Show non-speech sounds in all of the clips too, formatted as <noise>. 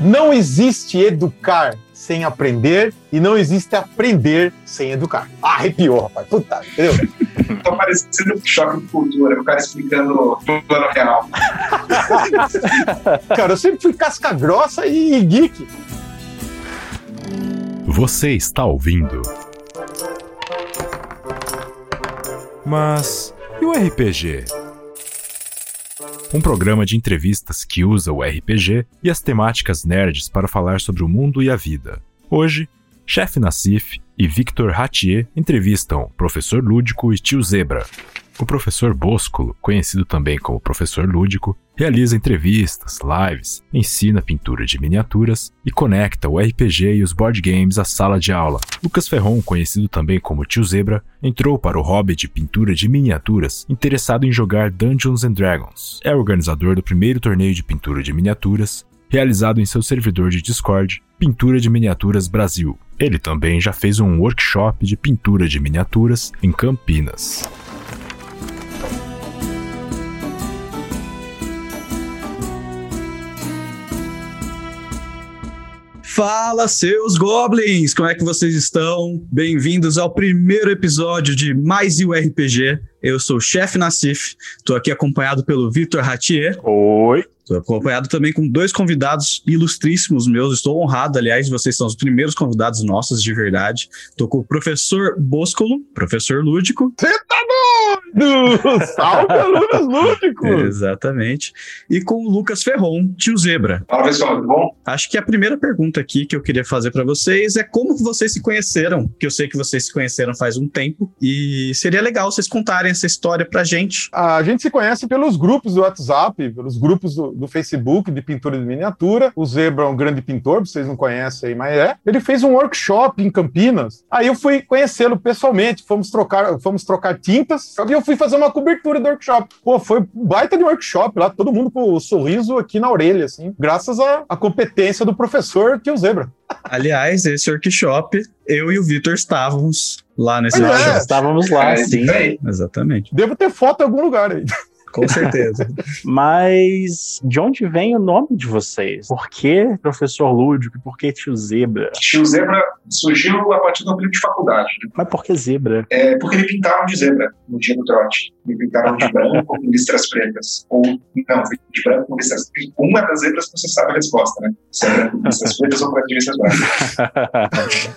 Não existe educar sem aprender e não existe aprender sem educar. Ah, arrepiou, rapaz. Puta, entendeu? <laughs> Tá parecendo um choque de cultura, o cara explicando o plano real. <laughs> cara, eu sempre fui casca grossa e geek. Você está ouvindo. Mas e o RPG? Um programa de entrevistas que usa o RPG e as temáticas nerds para falar sobre o mundo e a vida. Hoje, Chefe Nassif e Victor Ratier entrevistam Professor Lúdico e Tio Zebra. O professor Boscolo, conhecido também como Professor Lúdico, realiza entrevistas, lives, ensina pintura de miniaturas e conecta o RPG e os board games à sala de aula. Lucas Ferron, conhecido também como Tio Zebra, entrou para o hobby de pintura de miniaturas interessado em jogar Dungeons and Dragons. É organizador do primeiro torneio de pintura de miniaturas, realizado em seu servidor de Discord, Pintura de Miniaturas Brasil. Ele também já fez um workshop de pintura de miniaturas em Campinas. Fala, seus goblins! Como é que vocês estão? Bem-vindos ao primeiro episódio de Mais e o RPG. Eu sou o chefe Nassif, estou aqui acompanhado pelo Vitor Ratier. Oi! Estou acompanhado também com dois convidados ilustríssimos meus. Estou honrado, aliás, vocês são os primeiros convidados nossos, de verdade. Estou com o professor Boscolo, professor Lúdico. Você tá doido! Salve, <laughs> alunos lúdicos! Exatamente. E com o Lucas Ferron, tio Zebra. Fala, pessoal, tudo bom? Acho que a primeira pergunta aqui que eu queria fazer para vocês é como vocês se conheceram, que eu sei que vocês se conheceram faz um tempo, e seria legal vocês contarem essa história pra gente. A gente se conhece pelos grupos do WhatsApp, pelos grupos do, do Facebook de pintura de miniatura. O Zebra é um grande pintor, vocês não conhecem aí, mas é. Ele fez um workshop em Campinas. Aí eu fui conhecê-lo pessoalmente, fomos trocar, fomos trocar tintas, e eu fui fazer uma cobertura do workshop. Pô, foi baita de workshop lá, todo mundo com o sorriso aqui na orelha, assim, graças à, à competência do professor Tio Zebra. Aliás, esse workshop, eu e o Vitor estávamos lá nesse Pois é. workshop. Estávamos lá, É, sim. Exatamente. Devo ter foto em algum lugar aí. <laughs> Com certeza. <laughs> Mas de onde vem o nome de vocês? Por que professor Lúdico? Por que tio Zebra? Tio Zebra surgiu a partir do período de faculdade, né? Mas por que Zebra? É porque me pintaram de zebra no dia do trote. Me pintaram de branco com listras pretas. Ou, não, de branco com listras pretas. Uma das zebras você sabe a resposta, né? Se é branco com listras <laughs> pretas ou branco de listras brancas.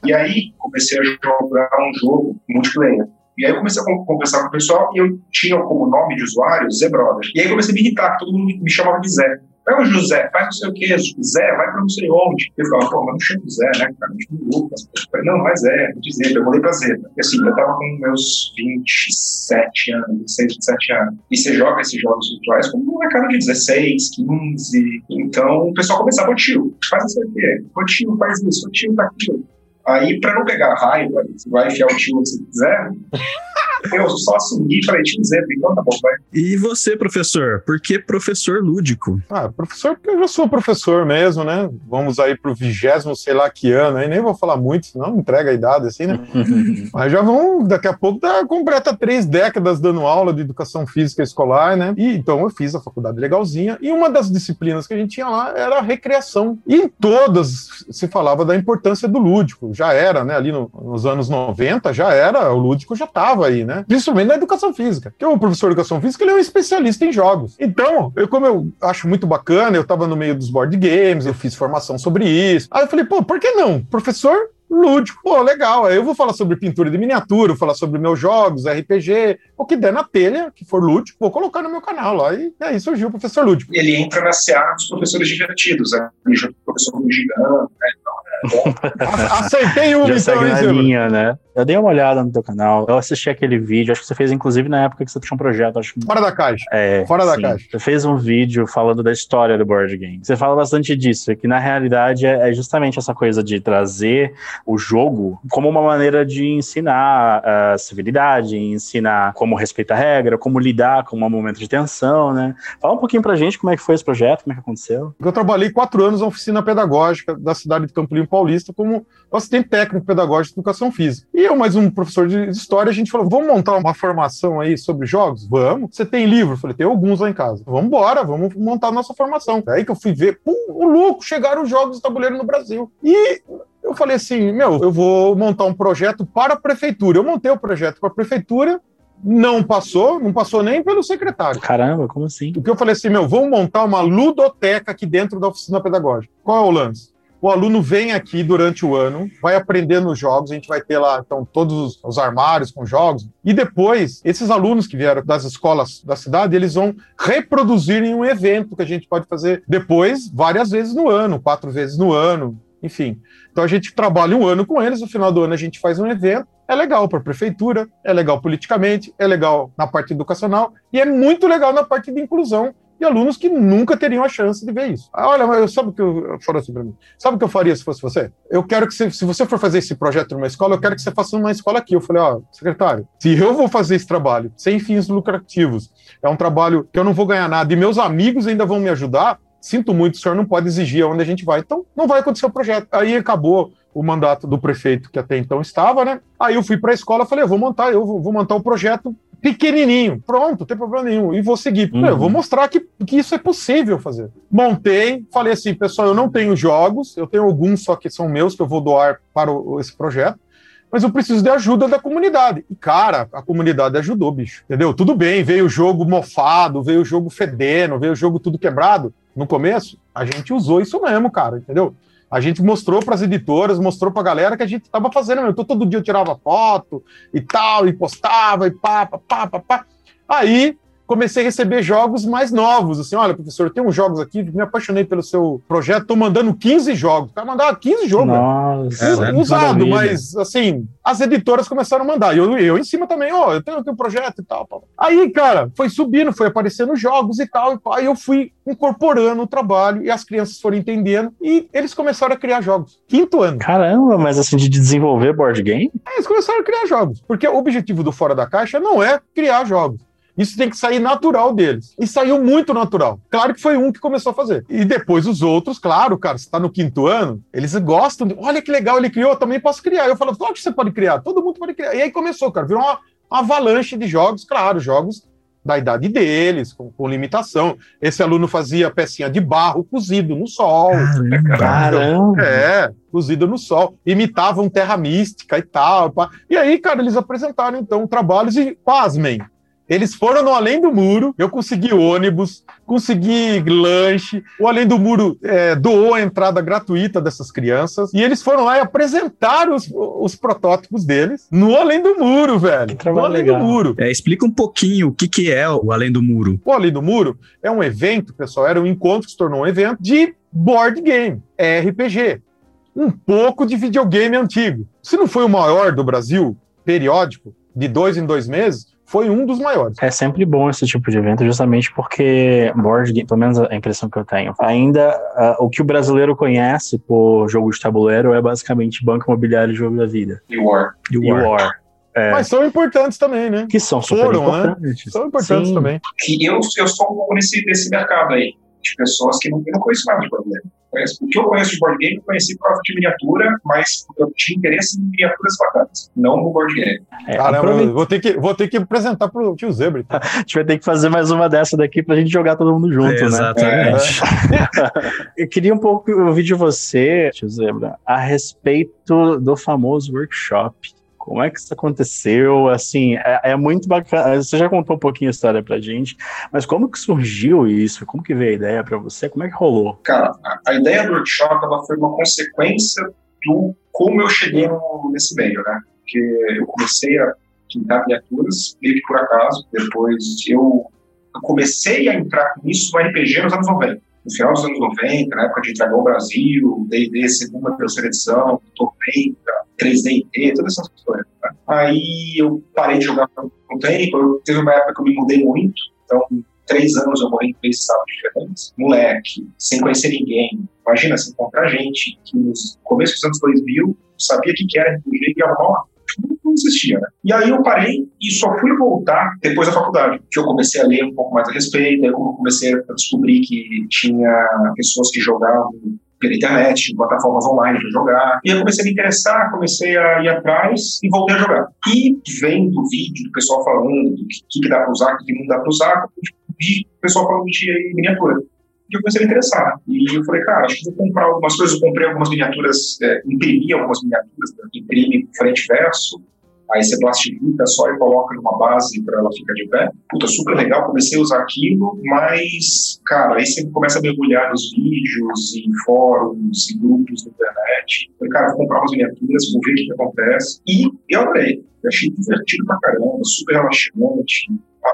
<laughs> E aí comecei a jogar um jogo multiplayer. E aí eu comecei a con- conversar com o pessoal e eu tinha como nome de usuário Zé Brother. E aí comecei a me irritar, que todo mundo me chamava de Zé. Aí o José, faz não sei o quê, Zé, vai pra não sei onde. Eu falava, pô, mas não chama Zé, né, cara? De Lucas. Falei, não, vai Zé, vou dizer, eu mudei pra Zé. E assim, eu tava com meus 27 anos, 26, 27 anos. E você joga esses jogos virtuais com uma cara de 16, 15. Então o pessoal começava, ô tio, faz não sei o quê, ô tio, faz isso, ô tio, tá aquilo. Aí, pra não pegar raiva, você vai enfiar o tio que você quiser, <laughs> eu só assumi e falei, tio Zé, então tá bom, vai. E você, professor? Por que professor lúdico? Ah, professor, porque eu já sou professor mesmo, né? Vamos aí pro vigésimo, sei lá que ano, aí nem vou falar muito, senão entrega a idade, assim, né? <laughs> Mas já vão, daqui a pouco, tá, completa três décadas dando aula de educação física escolar, né? E então eu fiz a faculdade legalzinha, e uma das disciplinas que a gente tinha lá era a recreação. E em todas se falava da importância do lúdico, já era, né? Ali no- nos anos 90, já era, o lúdico já estava aí, né? Principalmente na educação física. Porque o professor de educação física ele é um especialista em jogos. Então, eu, como eu acho muito bacana, eu estava no meio dos board games, eu fiz formação sobre isso. Aí eu falei, pô, por que não? Professor lúdico. Pô, legal. Aí eu vou falar sobre pintura de miniatura, falar sobre meus jogos, RPG, o que der na telha, que for lúdico, vou colocar no meu canal lá. E aí surgiu o professor lúdico. ele entra na seara dos professores divertidos, né? Ele professor gigante, né? É bom. A- Acertei uma, Já então, hein, linha, né? Eu dei uma olhada no teu canal, eu assisti aquele vídeo, acho que você fez inclusive na época que você tinha um projeto, acho que Fora da caixa. É, Fora da sim. caixa. Você fez um vídeo falando da história do board game. Você fala bastante disso, que na realidade é é justamente essa coisa de trazer o jogo como uma maneira de ensinar a civilidade, ensinar como respeitar a regra, como lidar com um momento de tensão, né? Fala um pouquinho pra gente como é que foi esse projeto, como é que aconteceu. Eu trabalhei quatro anos na oficina pedagógica da cidade de Campo Limpo Paulista como assistente técnico pedagógico de educação física. E eu, mais um professor de história, a gente falou: vamos montar uma formação aí sobre jogos? Vamos. Você tem livro? Eu falei: tem alguns lá em casa. Vamos embora, vamos montar a nossa formação. É aí que eu fui ver, pum, o louco, chegaram os jogos de tabuleiro no Brasil. E eu falei assim: meu, eu vou montar um projeto para a prefeitura. Eu montei o projeto para a prefeitura, não passou, não passou nem pelo secretário. Caramba, como assim? O que eu falei assim, meu, vamos montar uma ludoteca aqui dentro da oficina pedagógica. Qual é o lance? O aluno vem aqui durante o ano, vai aprendendo os jogos, a gente vai ter lá, então, todos os armários com jogos, e depois, esses alunos que vieram das escolas da cidade, eles vão reproduzir em um evento que a gente pode fazer depois, várias vezes no ano, quatro vezes no ano, enfim. Então a gente trabalha um ano com eles, no final do ano a gente faz um evento, é legal para a prefeitura, é legal politicamente, é legal na parte educacional e é muito legal na parte de inclusão e alunos que nunca teriam a chance de ver isso. Ah, olha, mas sabe o que eu, eu assim para mim? Sabe o que eu faria se fosse você? Eu quero que você, se você for fazer esse projeto numa escola, eu quero que você faça uma escola aqui. Eu falei, ó, secretário, se eu vou fazer esse trabalho sem fins lucrativos, é um trabalho que eu não vou ganhar nada e meus amigos ainda vão me ajudar, sinto muito, o senhor não pode exigir onde a gente vai. Então, não vai acontecer o projeto. Aí acabou o mandato do prefeito que até então estava, né? Aí eu fui para a escola, falei, eu vou montar, eu vou montar o projeto pequenininho, pronto, não tem problema nenhum, e vou seguir. Uhum. Eu vou mostrar que, que isso é possível fazer. Montei, falei assim, pessoal, eu não tenho jogos, eu tenho alguns só que são meus, que eu vou doar para o, esse projeto, mas eu preciso de ajuda da comunidade. E, cara, a comunidade ajudou, bicho, entendeu? Tudo bem, veio o jogo mofado, veio o jogo fedendo, veio o jogo tudo quebrado no começo, a gente usou isso mesmo, cara, entendeu? A gente mostrou para as editoras, mostrou para a galera que a gente estava fazendo. Então, todo dia eu tirava foto e tal, e postava, e pá, pá, pá, pá, pá. Aí comecei a receber jogos mais novos. Assim, olha, professor, tem uns jogos aqui, me apaixonei pelo seu projeto, tô mandando 15 jogos. O cara mandava 15 jogos. Nossa, é, usado, mas assim, as editoras começaram a mandar. E eu, eu em cima também, ó, oh, eu tenho aqui um projeto e tal. Aí, cara, foi subindo, foi aparecendo jogos e tal, e pá, e eu fui incorporando o trabalho e as crianças foram entendendo e eles começaram a criar jogos. Quinto ano. Caramba, mas assim, de desenvolver board game? É, eles começaram a criar jogos. Porque o objetivo do Fora da Caixa não é criar jogos. Isso tem que sair natural deles. E saiu muito natural. Claro que foi um que começou a fazer. E depois os outros, claro, cara, você está no quinto ano, eles gostam. De, Olha que legal, ele criou, eu também posso criar. Eu falo, claro que você pode criar, todo mundo pode criar. E aí começou, cara, virou uma, uma avalanche de jogos, claro, jogos da idade deles, com, com, limitação. Esse aluno fazia pecinha de barro cozido no sol. Caramba! É, cozido no sol. Imitavam terra mística e tal. E aí, cara, eles apresentaram, então, trabalhos e, pasmem, eles foram no Além do Muro, eu consegui ônibus, consegui lanche, o Além do Muro é, doou a entrada gratuita dessas crianças, e eles foram lá e apresentaram os, os protótipos deles no Além do Muro, velho. no Além legal. do Muro. É, explica um pouquinho o que, que é o Além do Muro. O Além do Muro é um evento, pessoal, era um encontro que se tornou um evento de board game, RPG. Um pouco de videogame antigo. Se não foi o maior do Brasil, periódico, de dois em dois meses, foi um dos maiores. É sempre bom esse tipo de evento, justamente porque board game, pelo menos a impressão que eu tenho, ainda uh, o que o brasileiro conhece por jogo de tabuleiro é basicamente banco imobiliário e jogo da vida. E War. E War. War. É. Mas são importantes também, né? Que são super Foram, importantes. Né? São importantes Sim. também. Que eu, eu sou um pouco nesse, nesse mercado aí, de pessoas que não, não conheço nada de board O que eu conheço de board game, eu conheci por causa de miniatura, mas eu tinha interesse em miniaturas bacanas, não no board game. É, Caramba, aproveita- vou ter que, vou ter que apresentar pro tio Zebra. então. <laughs> A gente vai ter que fazer mais uma dessa daqui pra gente jogar todo mundo junto, né? Exatamente. <laughs> Eu queria um pouco ouvir de você, tio Zebra, a respeito do famoso workshop. Como é que isso aconteceu? Assim, é, é muito bacana. Você já contou um pouquinho a história pra gente, mas como que surgiu isso? Como que veio a ideia pra você? Como é que rolou? Cara, a, ideia do workshop ela foi uma consequência do como eu cheguei no- nesse meio, né? Porque eu comecei a pintar miniaturas, meio que por acaso, depois eu, eu comecei a entrar nisso no RPG nos anos 90. No final dos anos 90, na época de Dragão Brasil, D&D segunda, terceira edição, Tormenta, 3D&T, todas essas coisas. né? Aí eu parei de jogar por um tempo, eu, teve uma época que eu me mudei muito, então três anos eu morei em três estados diferentes, moleque, sem conhecer ninguém. Imagina, sem encontrar gente que no começo dos anos 2000 sabia o que que era RPG e arrumar uma não existia, né? E aí eu parei e só fui voltar depois da faculdade, que eu comecei a ler um pouco mais a respeito, aí como eu comecei a descobrir que tinha pessoas que jogavam pela internet, plataformas online para jogar. E eu comecei a me interessar, comecei a ir atrás e voltei a jogar. E vendo vídeo do pessoal falando do que, que dá para usar, o que não dá para usar, vi o pessoal falando de miniatura. E eu comecei a me interessar. E eu falei, cara, acho que vou comprar algumas coisas. Eu comprei algumas miniaturas, é, imprimi algumas miniaturas, né? imprime frente e verso, aí você plastifica só e coloca numa base para ela ficar de pé. Puta, super legal, comecei a usar aquilo, mas, cara, aí você começa a mergulhar nos vídeos, em fóruns, em grupos na internet. Falei, cara, vou comprar umas miniaturas, vou ver o que, que acontece. E eu adorei. Eu achei divertido pra caramba, super relaxante.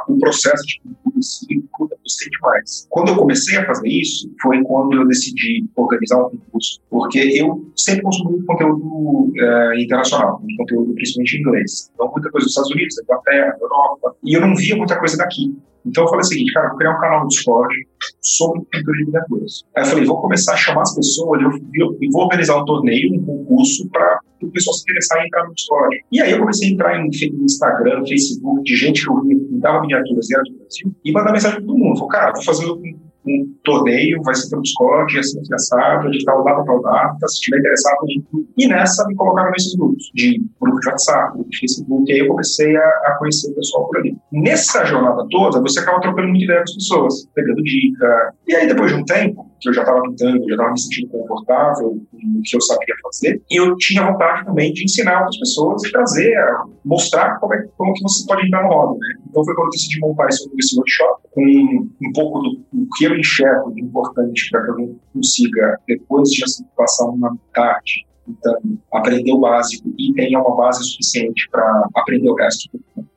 O processo de pintura em si, puta, gostei demais. Quando eu comecei a fazer isso, foi quando eu decidi organizar um concurso, porque eu sempre consumi conteúdo é, internacional, conteúdo principalmente em inglês. Então, muita coisa dos Estados Unidos, da Inglaterra, da Europa, e eu não via muita coisa daqui. Então eu falei o seguinte, cara, vou criar um canal no Discord sobre pintura de miniaturas. Aí eu falei, vou começar a chamar as pessoas e vou organizar um torneio, um concurso para o pessoal se interessar em entrar no Discord. E aí eu comecei a entrar em Instagram, Facebook, de gente que eu que pintava miniaturas dentro do Brasil e mandar mensagem para todo mundo. Falei, cara, vou fazer um um torneio, vai ser pelo Discord, assim, assado, de tal data, tal data, se estiver interessado, e nessa me colocaram nesses grupos, de grupo de WhatsApp, grupo de Facebook, e aí eu comecei a, a, conhecer o pessoal por ali. Nessa jornada toda, você acaba trocando muita ideia com as pessoas, pegando dica, e aí depois de um tempo, que eu já estava pintando, já estava me sentindo confortável com o que eu sabia fazer, e eu tinha vontade também de ensinar outras pessoas e trazer, mostrar como, é, como que você pode entrar no hobby, né? Então foi quando eu decidi montar esse, esse workshop, com um pouco do, do que eu enxergo de importante para que alguém consiga, depois de passar uma tarde, então, aprender o básico e tenha uma base suficiente para aprender o resto.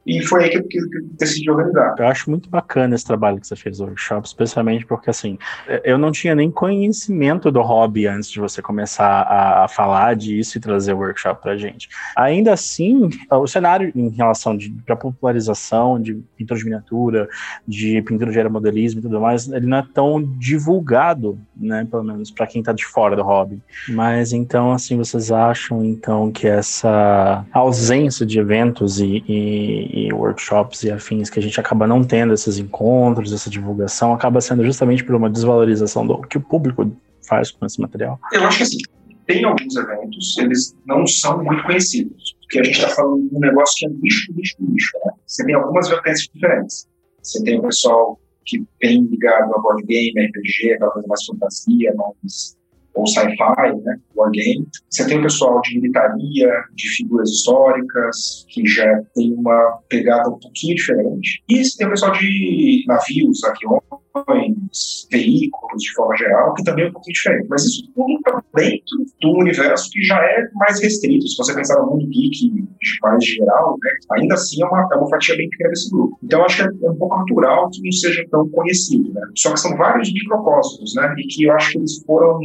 E foi aí que eu, que decidi organizar. Eu acho muito bacana esse trabalho que você fez no workshop, especialmente porque, assim, eu não tinha nem conhecimento do hobby antes de você começar a, a falar disso e trazer o workshop pra gente. Ainda assim, o cenário em relação para popularização de pintura de miniatura, de pintura de aeromodelismo e tudo mais, ele não é tão divulgado, né, pelo menos para quem tá de fora do hobby. Mas então, assim, vocês acham, então, que essa ausência de eventos e, e e workshops e afins que a gente acaba não tendo esses encontros, essa divulgação, acaba sendo justamente por uma desvalorização do que o público faz com esse material? Eu acho que assim, tem alguns eventos, eles não são muito conhecidos, porque a gente está falando de um negócio que é nicho, nicho, nicho. Né? Você tem algumas vertentes diferentes. Você tem o pessoal que vem ligado a board game, RPG, aquela coisa mais fantasia, mais ou sci-fi, né, wargame. Você tem o pessoal de militaria, de figuras históricas, que já tem uma pegada um pouquinho diferente. E você tem o pessoal de navios, aviões, veículos, de forma geral, que também é um pouquinho diferente. Mas isso tudo está dentro do universo que já é mais restrito. Se você pensar no mundo geek mais geral, né, ainda assim é uma, é uma fatia bem pequena desse grupo. Então, acho que é um pouco natural que não seja tão conhecido. Né? Só que são vários micropósitos, né? E que eu acho que eles foram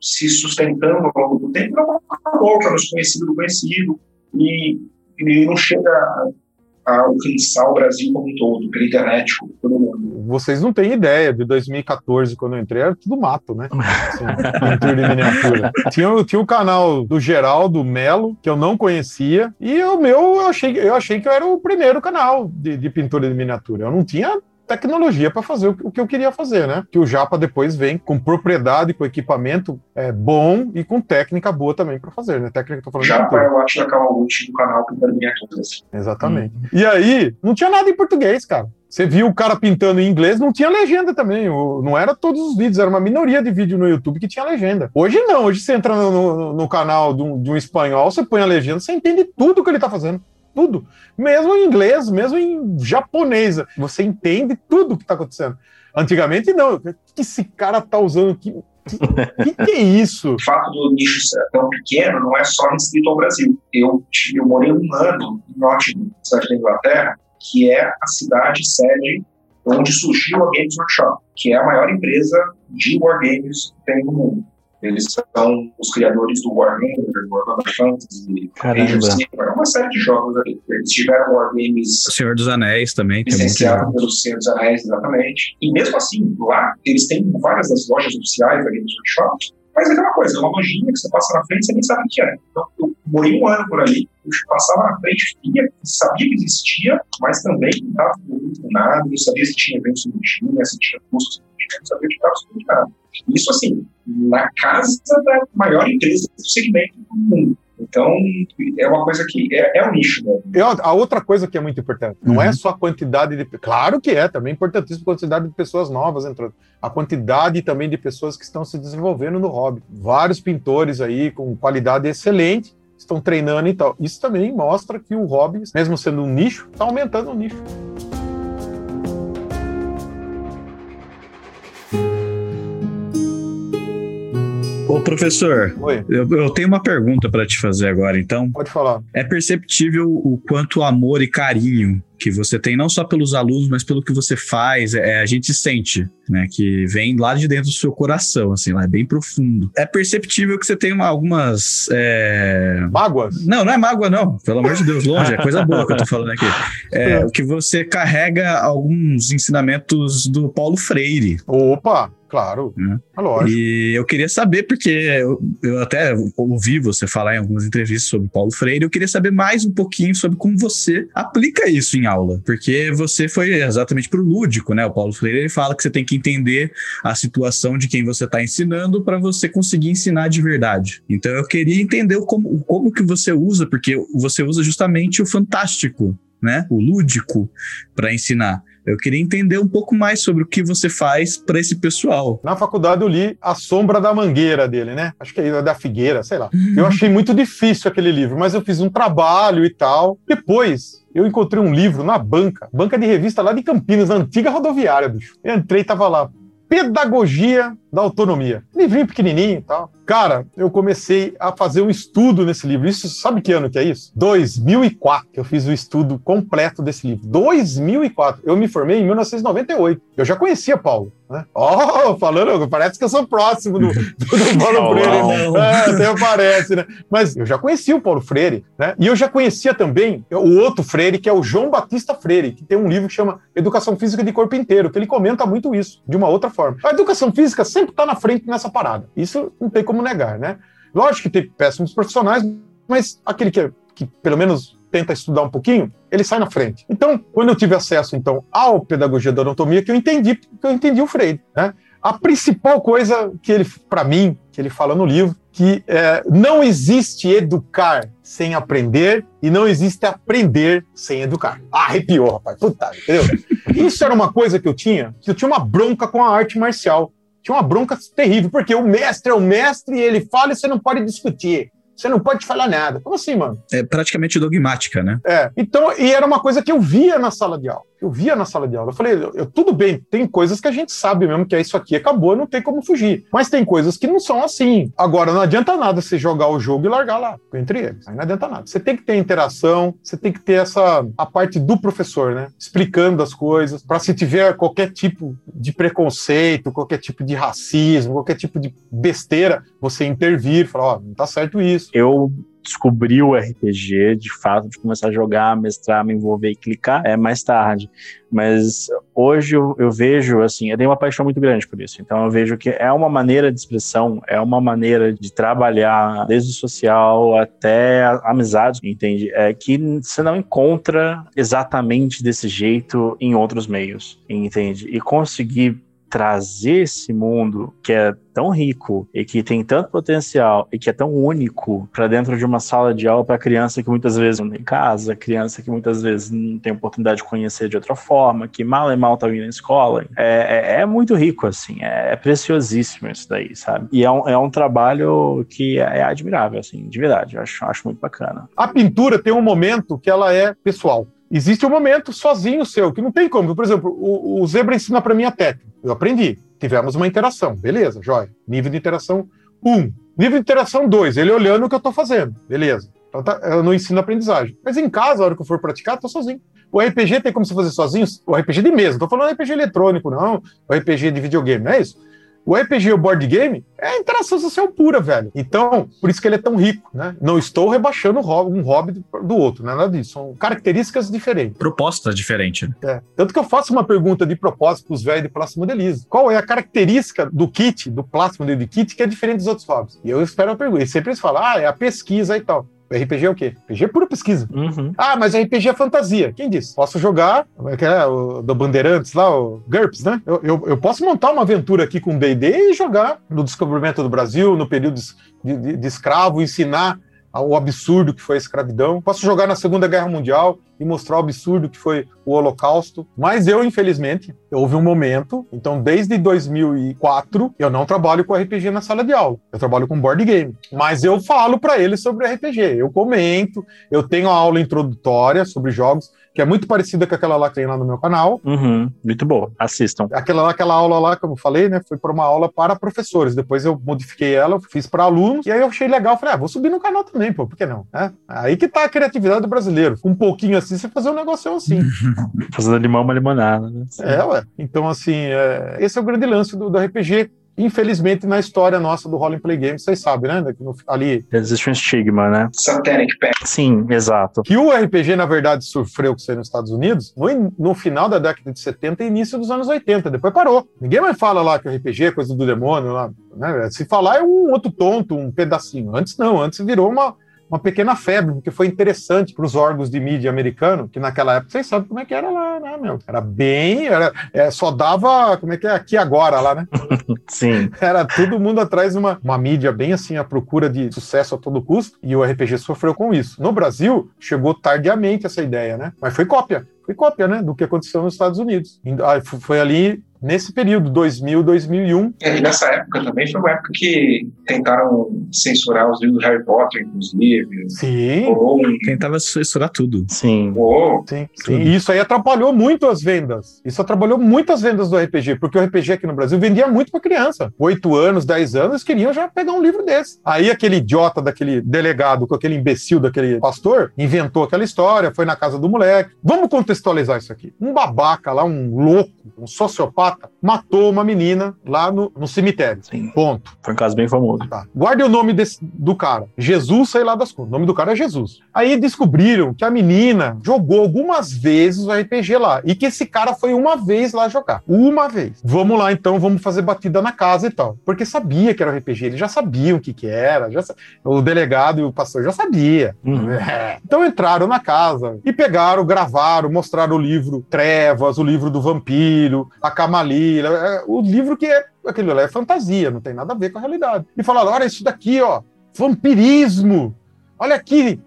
se sustentando ao longo do tempo, não acabou, que é o conhecido do conhecido, e, e não chega a alcançar o Brasil como um todo, pela internet, todo mundo. Vocês não têm ideia, de 2014, quando eu entrei, era tudo mato, né? Assim, pintura de miniatura. <laughs> Tinha, tinha o canal do Geraldo Melo, que eu não conhecia, e o meu, eu achei, eu achei que eu era o primeiro canal de, de pintura de miniatura. Eu não tinha tecnologia para fazer o que eu queria fazer, né? Que o Japa depois vem com propriedade, com equipamento é, bom e com técnica boa também para fazer, né? Técnica tô falando Japa é o Atila Cavalute do canal Pintando Miniaturas. Exatamente. Hum. E aí, não tinha nada em português, cara. Você viu o cara pintando em inglês, não tinha legenda também. não era todos os vídeos, era uma minoria de vídeo no YouTube que tinha legenda. Hoje não, hoje você entra no, no, no canal de um, de um, espanhol, você põe a legenda, você entende tudo que ele tá fazendo tudo. Mesmo em inglês, mesmo em japonês. Você entende tudo o que está acontecendo. Antigamente, não. O que esse cara tá usando? O que, que, é isso? O fato do nicho ser tão pequeno não é só restrito ao Brasil. Eu, eu morei um ano em Nottingham, cidade da Inglaterra, que é a cidade sede onde surgiu a Games Workshop, que é a maior empresa de wargames que tem no mundo. Eles são os criadores do Warhammer, Warhammer Fantasy, Caramba. uma série de jogos ali. Eles tiveram Wargames. O Senhor dos Anéis também. Licenciado pelo Senhor dos Anéis, exatamente. E mesmo assim, lá, eles têm várias das lojas oficiais ali dos workshops, mas é aquela coisa, é uma lojinha que você passa na frente e você nem sabe o que é. Então, eu morei um ano por ali, eu passava na frente, via, sabia que existia, mas também não estava muito nada, não sabia se tinha eventos no tinha, se tinha cursos não sabia de carros nada. Isso, assim, na casa da maior empresa do segmento do mundo. Então, é uma coisa que é, é um nicho. Né? E a outra coisa que é muito importante, não é só a quantidade de. Claro que é, também é importantíssimo a quantidade de pessoas novas entrando. A quantidade também de pessoas que estão se desenvolvendo no hobby. Vários pintores aí com qualidade excelente estão treinando e tal. Isso também mostra que o hobby, mesmo sendo um nicho, está aumentando o nicho. Ô, professor, Oi. eu, eu tenho uma pergunta para te fazer agora, então. Pode falar. É perceptível o quanto amor e carinho que você tem, não só pelos alunos, mas pelo que você faz, é, a gente sente, né? Que vem lá de dentro do seu coração, assim, lá é bem profundo. É perceptível que você tem uma, algumas. É... Mágoas? Não, não é mágoa, não. Pelo amor de Deus, longe, é <laughs> coisa boa que eu tô falando aqui. É, que você carrega alguns ensinamentos do Paulo Freire. Opa! Claro, é. lógico. E eu queria saber, porque eu, eu, até ouvi você falar em algumas entrevistas sobre Paulo Freire, eu queria saber mais um pouquinho sobre como você aplica isso em aula, porque você foi exatamente para o lúdico, né? O Paulo Freire ele fala que você tem que entender a situação de quem você está ensinando para você conseguir ensinar de verdade. Então eu queria entender como, como que você usa, porque você usa justamente o fantástico né, o lúdico, para ensinar. Eu queria entender um pouco mais sobre o que você faz para esse pessoal. Na faculdade eu li A Sombra da Mangueira dele, né? Acho que é da Figueira, sei lá. Eu achei muito difícil aquele livro, mas eu fiz um trabalho e tal. Depois eu encontrei um livro na banca, banca de revista lá de Campinas, na antiga rodoviária, bicho. Eu entrei e tava lá. Pedagogia da Autonomia. Livrinho pequenininho e tal. Cara, eu comecei a fazer um estudo nesse livro. Isso, sabe que ano que é isso? 2004. Eu fiz o estudo completo desse livro. 2004. Eu me formei em 1998. Eu já conhecia Paulo. Né? Oh, falando, parece que eu sou próximo do, <laughs> do, do Paulo Freire. Né? É, até parece, né? Mas eu já conhecia o Paulo Freire, né? E eu já conhecia também o outro Freire, que é o João Batista Freire, que tem um livro que chama Educação Física de Corpo Inteiro, que ele comenta muito isso, de uma outra forma. A educação física sempre está na frente nessa parada. Isso não tem como negar, né? Lógico que tem péssimos profissionais, mas aquele que, que pelo menos tenta estudar um pouquinho, ele sai na frente. Então, quando eu tive acesso então ao pedagogia da anatomia, que eu entendi, que eu entendi o Freire, né? A principal coisa que ele, para mim, que ele fala no livro, que é, não existe educar sem aprender e não existe aprender sem educar. Ah, arrepiou, rapaz. Puta, entendeu? Isso era uma coisa que eu tinha, que eu tinha uma bronca com a arte marcial. Tinha uma bronca terrível, porque o mestre é o mestre e ele fala e você não pode discutir. Você não pode falar nada. Como assim, mano? É praticamente dogmática, né? É. Então, e era uma coisa que eu via na sala de aula. Eu via na sala de aula. Eu falei, eu, tudo bem, tem coisas que a gente sabe mesmo que é isso aqui, acabou, não tem como fugir. Mas tem coisas que não são assim. Agora, não adianta nada você jogar o jogo e largar lá, entre eles. Aí não adianta nada. Você tem que ter interação, você tem que ter essa a parte do professor, né? Explicando as coisas, para se tiver qualquer tipo de preconceito, qualquer tipo de racismo, qualquer tipo de besteira, você intervir, falar, ó, oh, não tá certo isso. Eu descobri o RPG, de fato, de começar a jogar, mestrar, me envolver e clicar, é mais tarde. Mas hoje eu, eu, vejo, assim, eu tenho uma paixão muito grande por isso. Então eu vejo que é uma maneira de expressão, é uma maneira de trabalhar, desde o social até amizades, entende? É que você não encontra exatamente desse jeito em outros meios, entende? E conseguir trazer esse mundo que é tão rico e que tem tanto potencial e que é tão único para dentro de uma sala de aula para criança que muitas vezes não tem casa, criança que muitas vezes não tem oportunidade de conhecer de outra forma, que mal e mal tá vindo na escola. É, é, é muito rico, assim, é, é, preciosíssimo isso daí, sabe? E é um, é um trabalho que é, é admirável, assim, de verdade, eu acho, acho muito bacana. A pintura tem um momento que ela é pessoal. Existe um momento sozinho seu, que não tem como. Por exemplo, o, o Zebra ensina para mim a técnica. Eu aprendi. Tivemos uma interação. Beleza, jóia. Nível de interação 1. Um. Nível de interação 2. Ele olhando o que eu estou fazendo. Beleza. Então tá, eu não ensino aprendizagem. Mas em casa, a hora que eu for praticar, tô sozinho. O RPG tem como você fazer sozinho? O RPG de mesa. Tô falando RPG eletrônico, não. O RPG de videogame, não é isso? O RPG, o board game, é interação social pura, velho. Então, por isso que ele é tão rico, né? Não estou rebaixando um hobby do outro, nada disso. São características diferentes. Proposta diferente. Né? É. Tanto que eu faço uma pergunta de propósito para os velhos de plástico modelismo. Qual é a característica do kit, do plástico modelo de kit, que é diferente dos outros hobbies? E eu espero a pergunta. E sempre eles falam, ah, é a pesquisa e tal. RPG é o quê? RPG é pura pesquisa. Uhum. Ah, mas RPG é fantasia. Quem disse? Posso jogar, como é que é, o do Bandeirantes lá, o GURPS, né? Eu, eu, eu posso montar uma aventura aqui com D&D e jogar no descobrimento do Brasil, no período de, de, de escravo, ensinar o absurdo que foi a escravidão. Posso jogar na Segunda Guerra Mundial e mostrar o absurdo que foi o Holocausto. Mas eu, infelizmente, houve um momento, então desde 2004, eu não trabalho com RPG na sala de aula. Eu trabalho com board game. Mas eu falo para eles sobre RPG. Eu comento, eu tenho a aula introdutória sobre jogos, que é muito parecida com aquela lá que tem lá no meu canal. Uhum. Muito boa. Assistam. Aquela aquela aula lá, como eu falei, né, foi para uma aula para professores. Depois eu modifiquei ela, fiz para alunos, e aí eu achei legal. Falei, ah, vou subir no canal também, pô, por que não? É, aí que tá a criatividade do brasileiro. Um pouquinho assim, você fazer um negócio assim. <laughs> Fazendo limão uma limonada, né? É, ué. Então, assim, é... esse é o grande lance do, do RPG infelizmente, na história nossa do Roll Play Games, vocês sabem, né? Ali. Existe um estigma, né? Satanic Pack. Sim, exato. Que o RPG, na verdade, sofreu com isso nos Estados Unidos no, no, final da década de 70 e início dos anos 80. Depois parou. Ninguém mais fala lá que o RPG é coisa do demônio. Lá, né? Se falar é um outro tonto, um pedacinho. Antes não, antes virou uma uma pequena febre, porque foi interessante para os órgãos de mídia americano, que naquela época vocês sabem como é que era lá, né, meu? Era bem, era, é, só dava, como é que é, aqui agora lá, né? <laughs> Sim. Era todo mundo atrás de uma, uma mídia bem assim, à procura de sucesso a todo custo, e o RPG sofreu com isso. No Brasil, chegou tardiamente essa ideia, né? Mas foi cópia foi cópia, né, do que aconteceu nos Estados Unidos. Foi ali nesse período, 2000, 2001. E nessa época também foi uma época que tentaram censurar os livros do Harry Potter, inclusive. Sim. Ou... Tentava censurar tudo. Sim. Ou... Sim, sim. E isso aí atrapalhou muito as vendas. Isso atrapalhou muito as vendas do RPG, porque o RPG aqui no Brasil vendia muito para criança. Oito anos, dez anos, queriam já pegar um livro desse. Aí aquele idiota daquele delegado, com aquele imbecil daquele pastor, inventou aquela história, foi na casa do moleque. Vamos contextualizar isso aqui. Um babaca lá, um louco, um sociopata, matou uma menina lá no, no cemitério. Sim. Ponto. Foi um caso bem famoso. Tá. Guarde o nome desse, do cara. Jesus, sei lá das coisas. O nome do cara é Jesus. Aí descobriram que a menina jogou algumas vezes o RPG lá. E que esse cara foi uma vez lá jogar. Uma vez. Vamos lá, então, vamos fazer batida na casa e tal. Porque sabia que era RPG. Eles já sabiam o que que era. Já, o delegado e o pastor já sabia. Uhum. É. Então entraram na casa e pegaram, gravaram, mostraram o livro Trevas, o livro do vampiro, a cama ali, é, o livro que é aquilo lá é fantasia, não tem nada a ver com a realidade. E falaram: olha isso daqui, ó, vampirismo. Olha aqui,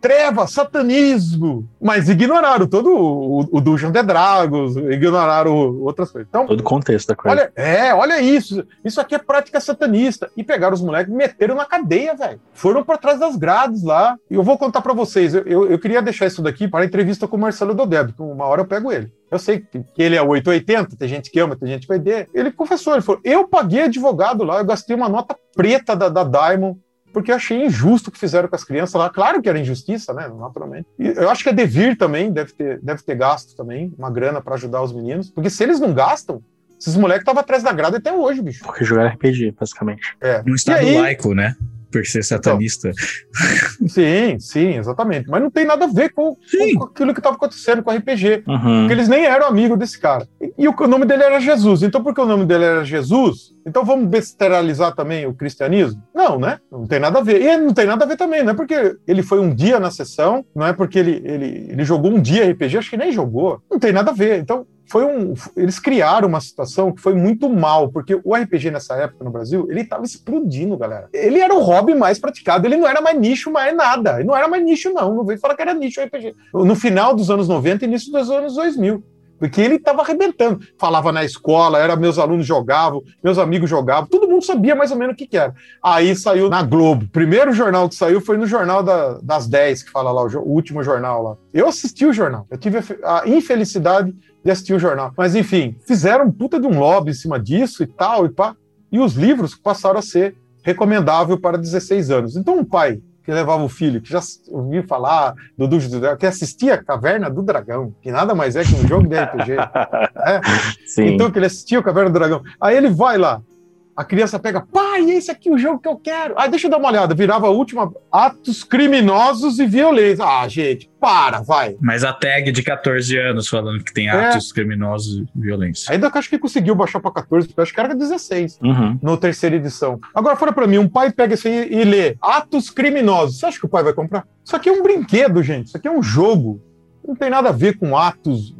treva, satanismo, mas ignoraram todo o, o Dungeon the Dragons, ignoraram outras coisas. Então, todo o contexto da coisa. Olha, é, olha isso. Isso aqui é prática satanista. E pegaram os moleques e meteram na cadeia, velho. Foram por trás das grades lá. E eu vou contar para vocês. Eu, eu, eu, queria deixar isso daqui para a entrevista com o Marcelo Dodeb, que uma hora eu pego ele. Eu sei que ele é 880, tem gente que ama, tem gente que vai ver. Ele confessou, ele falou: eu paguei advogado lá, eu gastei uma nota preta da, da Diamond porque eu achei injusto o que fizeram com as crianças lá. Claro que era injustiça, né? Naturalmente. E eu acho que a Devir também deve ter, deve ter gasto também, uma grana para ajudar os meninos. Porque se eles não gastam, esses moleques estavam atrás da grada até hoje, bicho. Porque jogar RPG, basicamente. É. Um estado aí, laico, né? Por ser satanista. Então, <laughs> sim, sim, exatamente. Mas não tem nada a ver com, com aquilo que estava acontecendo com o RPG. Uhum. Porque eles nem eram amigos desse cara. E, e, o nome dele era Jesus. Então, porque o nome dele era Jesus, então vamos besteralizar também o cristianismo? Não, né? Não tem nada a ver. E não tem nada a ver também, não é porque ele foi um dia na sessão, não é porque ele, ele, ele jogou um dia RPG, acho que nem jogou. Não tem nada a ver. Então, foi um, eles criaram uma situação que foi muito mal, porque o RPG nessa época no Brasil, ele estava explodindo, galera. Ele era o hobby mais praticado, ele não era mais nicho, mais nada. Ele não era mais nicho, não. Não veio falar que era nicho RPG. No final dos anos 90 e início dos anos 2000 porque ele estava arrebentando. Falava na escola, era meus alunos jogavam, meus amigos jogavam, todo mundo sabia mais ou menos o que, que era. Aí saiu na Globo. Primeiro jornal que saiu foi no jornal da, das 10, que fala lá, o, o, último jornal lá. Eu assisti o jornal. Eu tive a, a infelicidade de assistir o jornal. Mas enfim, fizeram puta de um lobby em cima disso e tal, e pá. E os livros passaram a ser recomendável para 16 anos. Então, um pai que levava o filho, que já ouviu falar do Dungeon do Dragão, que assistia a Caverna do Dragão, que nada mais é que um jogo de RPG. <laughs> né? Então, que ele assistia a Caverna do Dragão. Aí ele vai lá. A criança pega, pai, esse aqui é o jogo que eu quero. Ah, deixa eu dar uma olhada. Virava a última, atos criminosos e violência. Ah, gente, para, vai. Mas a tag de 14 anos falando que tem É. atos criminosos e violência. Ainda que acho que conseguiu baixar pra 14, porque acho que era 16 Uhum. no terceira edição. Agora, fora pra mim, um pai pega isso aí e lê atos criminosos. Você acha que o pai vai comprar? Isso aqui é um brinquedo, gente. Isso aqui é um jogo. Não tem nada a ver com atos.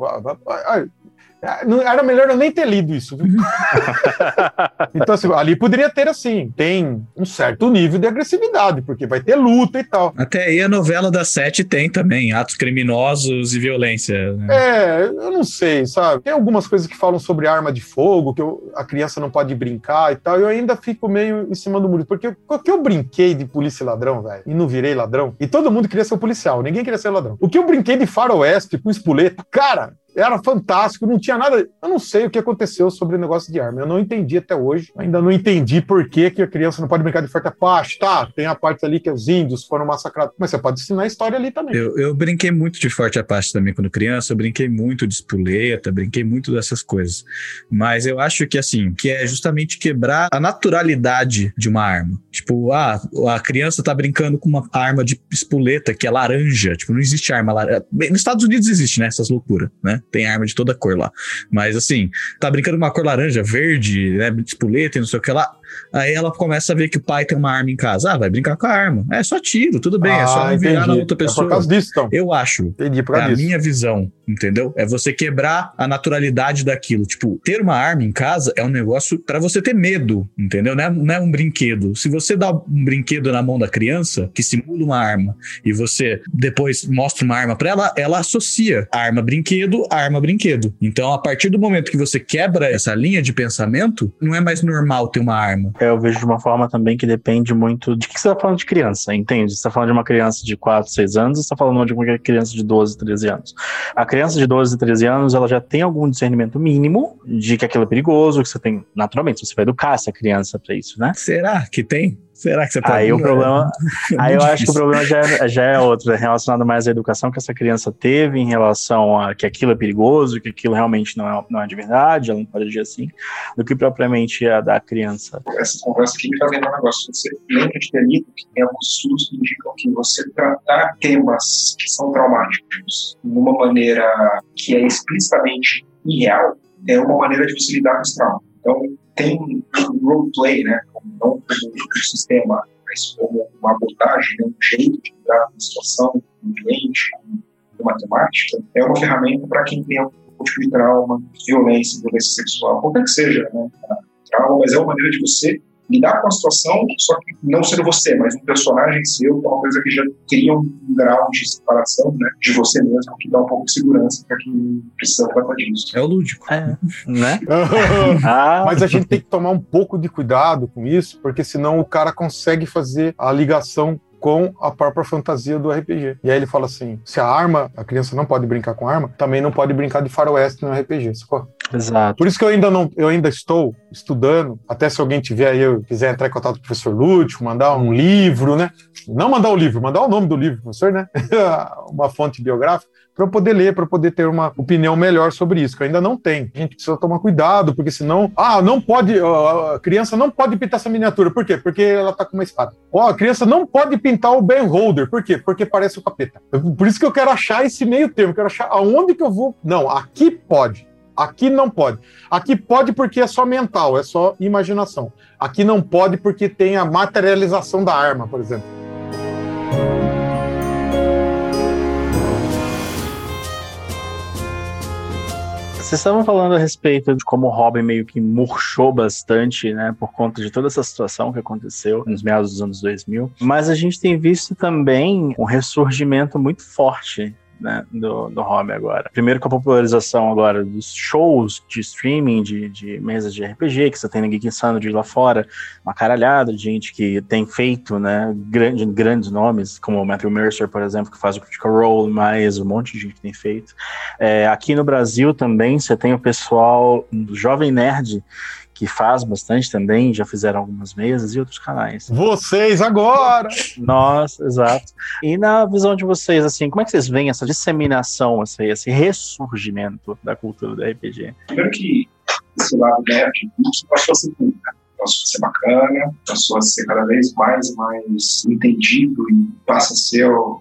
Não- Era melhor eu nem ter lido isso. viu? <laughs> então, assim, ali poderia ter, assim, tem um certo nível de agressividade, porque vai ter luta e tal. Até aí a novela da Sete tem também atos criminosos e violência. né? É, eu não sei, sabe? Tem algumas coisas que falam sobre arma de fogo, que eu- a criança não pode brincar e tal. e Eu ainda fico meio em cima do muro. Porque o que eu brinquei de polícia e ladrão, velho, e não virei ladrão, e todo mundo queria ser policial, ninguém queria ser ladrão. O que eu brinquei de faroeste com espoleta, cara. Era fantástico, não tinha nada. Eu não sei o que aconteceu sobre o negócio de arma. Eu não entendi até hoje. Ainda não entendi por que, que a criança não pode brincar de forte apache. Tá, tem a parte ali que os índios foram massacrados. Mas você pode ensinar a história ali também. Eu, eu brinquei muito de Forte Apache também quando criança, eu brinquei muito de espoleta, brinquei muito dessas coisas. Mas eu acho que assim, que é justamente quebrar a naturalidade de uma arma. Tipo, ah, a criança tá brincando com uma arma de espoleta que é laranja. Tipo, não existe arma laranja. Nos Estados Unidos existe, né? Essas loucuras, né? Tem arma de toda cor lá. Mas assim, tá brincando com uma cor laranja, verde, né? Espoleta e não sei o que lá. Aí ela começa a ver que o pai tem uma arma em casa. Ah, vai brincar com a arma. É só tiro, tudo bem, é só Ah, não virar na outra É pessoa. por causa disso, então. Eu acho. Entendi, por É a disso. minha visão, entendeu? É você quebrar a naturalidade daquilo. Tipo, ter uma arma em casa é um negócio pra você ter medo, entendeu? Não é, não é um brinquedo. Se você dá um brinquedo na mão da criança, que simula uma arma, e você depois mostra uma arma pra ela, ela associa arma brinquedo, arma brinquedo. Então, a partir do momento que você quebra essa linha de pensamento, não é mais normal ter uma arma. Eu vejo de uma forma também que depende muito de que você está falando de criança, entende? Você está falando de uma criança de 4, 6 anos, você está falando de uma criança de 12, 13 anos. A criança de 12, 13 anos, ela já tem algum discernimento mínimo de que aquilo é perigoso, que você tem, naturalmente, você vai educar essa criança para isso, né? Será que tem? Será que você pode? Aí o problema, É aí eu muito acho que o difícil. problema já é, já é outro, é relacionado mais à educação que essa criança teve em relação a que aquilo é perigoso, que aquilo realmente não é, não é de verdade, ela não pode agir assim, do que propriamente a da criança. essa conversa aqui me faz lembrar um negócio. Você lembra de ter lido que tem alguns estudos que indicam que você tratar temas que são traumáticos de uma maneira que é explicitamente irreal é uma maneira de você lidar com esse trauma. Então, tem o roleplay, né? Não como um sistema, mas como uma abordagem, né, um jeito de lidar com a situação, com o doente, com matemática, é uma ferramenta para quem tem algum tipo de trauma, violência, violência sexual, qualquer que seja, né? trauma, mas é uma maneira de você lidar com a situação, só que não sendo você, mas um personagem seu, que é uma coisa que já cria um grau de separação né, de você mesmo, que dá um pouco de segurança para quem precisa tratar disso. É o lúdico. É, né? <laughs> Ah, Mas a gente tem que tomar um pouco de cuidado com isso, porque senão o cara consegue fazer a ligação com a própria fantasia do RPG. E aí ele fala assim: se a arma, a criança não pode brincar com arma, também não pode brincar de faroeste no RPG. sacou? exato. Por isso que eu ainda não, eu ainda estou estudando, até se alguém tiver aí, eu quiser entrar em contato com o professor Lúcio, mandar um livro, né? Não mandar o livro, mandar o nome do livro, professor, né? <laughs> uma fonte biográfica, para eu poder ler, para eu poder ter uma opinião melhor sobre isso, que ainda não tenho. A gente precisa tomar cuidado, porque senão, ah, não pode, a criança não pode pintar essa miniatura. Por quê? Porque ela tá com uma espada. Ó, a criança não pode pintar o Ben Holder. Por quê? Porque parece o capeta. Por isso que eu quero achar esse meio termo, quero achar aonde que eu vou. Não, aqui pode. Aqui não pode. Aqui pode porque é só mental, é só imaginação. Aqui não pode porque tem a materialização da arma, por exemplo. Vocês estavam falando a respeito de como o hobby meio que murchou bastante, né, por conta de toda essa situação que aconteceu nos meados dos anos 2000. Mas a gente tem visto também um ressurgimento muito forte né, do, do hobby agora. Primeiro com a popularização agora dos shows de streaming, de, de mesas de RPG, que você tem na Geek Insanity lá fora, uma caralhada de gente que tem feito, né, grande, grandes nomes, como o Matthew Mercer, por exemplo, que faz o Critical Role, mais um monte de gente que tem feito. É, aqui no Brasil também você tem o pessoal do Jovem Nerd, que faz bastante também, já fizeram algumas mesas e outros canais. Vocês agora! Nossa, exato. E na visão de vocês, assim, como é que vocês veem essa disseminação, esse, esse ressurgimento da cultura do RPG? Primeiro que esse lado nerd, isso passou a ser público. Passou a ser bacana, passou a ser cada vez mais mais entendido e passa a ser o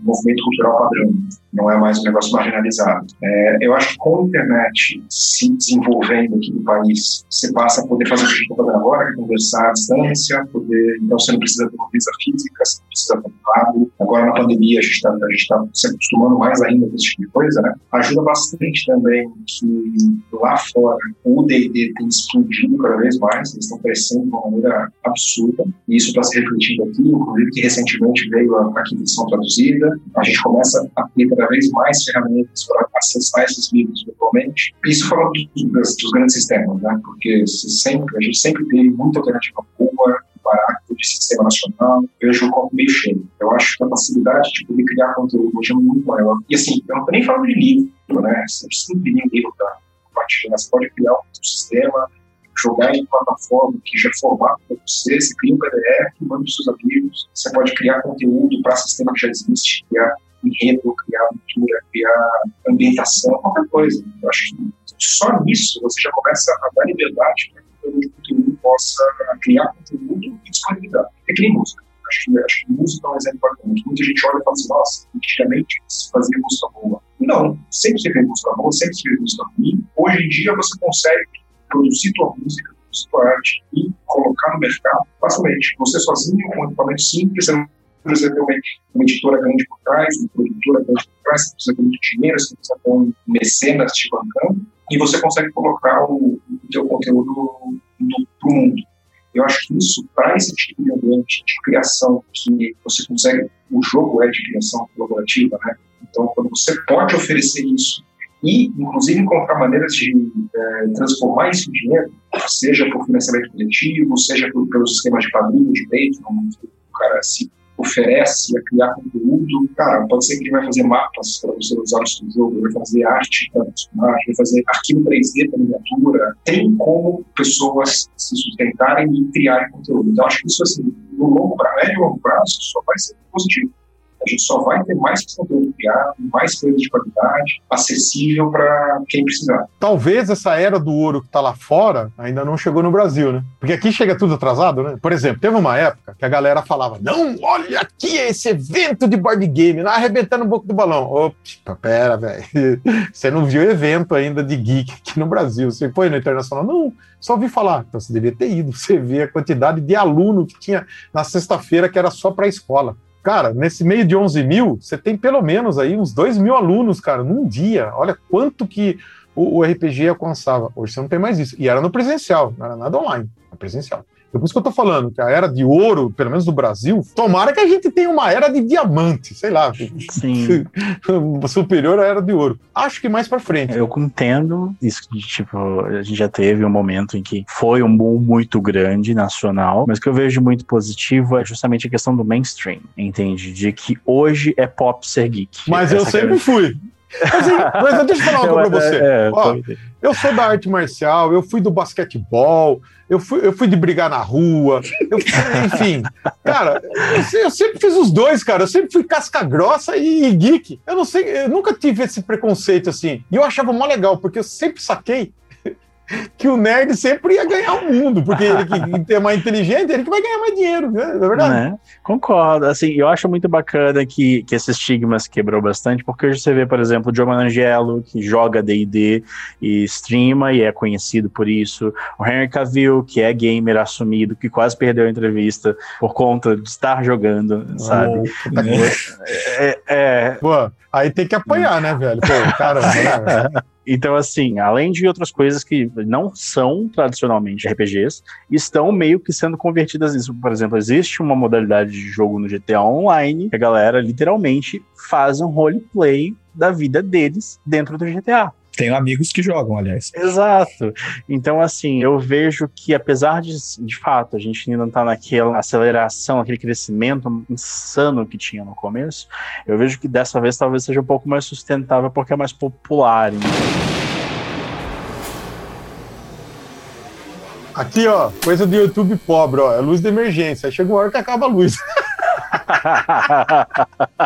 movimento cultural padrão não é mais um negócio marginalizado. É, eu acho que com a internet se desenvolvendo aqui no país, você passa a poder fazer o que está fazendo agora, conversar à distância, poder, então você não precisa ter uma visa física, você não precisa ter um lado. Agora na pandemia a gente está tá se acostumando mais ainda com esse tipo de coisa, né? Ajuda bastante também que lá fora o D&D tem explodido cada vez mais, eles estão crescendo de uma maneira absurda, e isso está se refletindo aqui, inclusive que recentemente veio a, a quinta traduzida, a gente começa a ter cada vez mais ferramentas para acessar esses livros virtualmente. Isso falando dos, dos, grandes sistemas, né? Porque sempre, a gente sempre teve muita alternativa boa, barato de sistema nacional, vejo o copo meio cheio. Eu acho que a facilidade de poder criar conteúdo hoje é muito maior. E assim, eu não estou nem falando de livro, né? Você precisa um livro para compartilhar, você pode criar um sistema, jogar em plataforma que já é formado para você, você cria um PDF, manda para seus amigos, você pode criar conteúdo para sistema que já existe, criar enredo, criar aventura, criar ambientação, qualquer coisa. Eu acho que só nisso você já começa a dar liberdade para que o conteúdo possa criar conteúdo e disponibilidade. É que nem música. Acho que, acho que música é um exemplo importante. Muita gente olha e fala assim, nossa, antigamente se fazia música boa. Não, sempre se fez música boa, sempre se fez música ruim. Hoje em dia você consegue produzir tua música, produzir tua arte e colocar no mercado facilmente. Você sozinho, com um equipamento simples, você precisa ter uma, uma editora grande por trás, uma produtora grande por trás, você precisa ter muito dinheiro, você precisa ter um mecenas te bancando, e você consegue colocar o, o teu conteúdo para o mundo. Eu acho que isso, para esse tipo de ambiente de criação, que você consegue, o jogo é de criação colaborativa, né? Então, quando você pode oferecer isso e, inclusive, encontrar maneiras de é, transformar isso em dinheiro, seja por financiamento coletivo, seja por, pelos esquemas de padrinho, de Patreon, o cara se oferece a criar conteúdo, cara, pode ser que ele vai fazer mapas para você usar no seu jogo, vai fazer arte para personagem, vai fazer arquivo 3D para miniatura. Tem como pessoas se sustentarem e criarem conteúdo. Então, acho que isso, assim, no longo prazo, médio e longo prazo, só vai ser positivo gente só vai ter mais conteúdo criado, mais coisa de qualidade, acessível para quem precisar. Talvez essa era do ouro que está lá fora ainda não chegou no Brasil, né? Porque aqui chega tudo atrasado, né? Por exemplo, teve uma época que a galera falava: não, olha aqui esse evento de board game, lá arrebentando um pouco do balão. Opa, pera, velho. <laughs> Você não viu evento ainda de geek aqui no Brasil. Você foi no Internacional? Não, só ouvi falar. Então você devia ter ido. Você vê a quantidade de aluno que tinha na sexta-feira que era só para a escola. Cara, nesse meio de 11 mil, você tem pelo menos aí uns 2 mil alunos, cara, num dia. Olha quanto que o, o RPG alcançava. Hoje você não tem mais isso. E era no presencial, não era nada online, era presencial. É por isso que eu tô falando que a era de ouro, pelo menos do Brasil, tomara que a gente tenha uma era de diamante, sei lá, Sim. <laughs> superior à era de ouro. Acho que mais para frente. Eu entendo isso, tipo, a gente já teve um momento em que foi um boom muito grande nacional, mas o que eu vejo muito positivo é justamente a questão do mainstream, entende? De que hoje é pop ser geek. Mas Essa eu sempre fui. Mas, mas deixa eu falar uma <laughs> coisa pra você. É, Ó, eu sou da arte marcial, eu fui do basquetebol, eu fui, eu fui de brigar na rua, eu, enfim. Cara, eu, eu, sempre fiz os dois, cara. Eu sempre fui casca grossa e, e geek. Eu não sei, eu nunca tive esse preconceito assim. E eu achava mó legal, porque eu sempre saquei que o nerd sempre ia ganhar o mundo, porque ele que é mais inteligente, ele que vai ganhar mais dinheiro, né? É verdade. Né? Concordo. Assim, eu acho muito bacana que, que esse estigma se quebrou bastante, porque hoje você vê, por exemplo, o Joe Manangelo, que joga D&D e streama e é conhecido por isso. O Henry Cavill, que é gamer assumido, que quase perdeu a entrevista por conta de estar jogando, sabe? Oh, tá é, é... Pô, aí tem que apanhar, né, velho? Pô, caramba, né, <laughs> Então, assim, além de outras coisas que não são tradicionalmente RPGs, estão meio que sendo convertidas nisso. Por exemplo, existe uma modalidade de jogo no GTA Online que a galera literalmente faz um roleplay da vida deles dentro do GTA. Tenho amigos que jogam, aliás. Exato. Então, assim, eu vejo que, apesar de, de fato, a gente ainda não tá naquela aceleração, aquele crescimento insano que tinha no começo, eu vejo que dessa vez talvez seja um pouco mais sustentável porque é mais popular. Né? Aqui, ó, coisa do YouTube pobre, ó, é luz de emergência. Aí chega uma hora que acaba a luz. <laughs>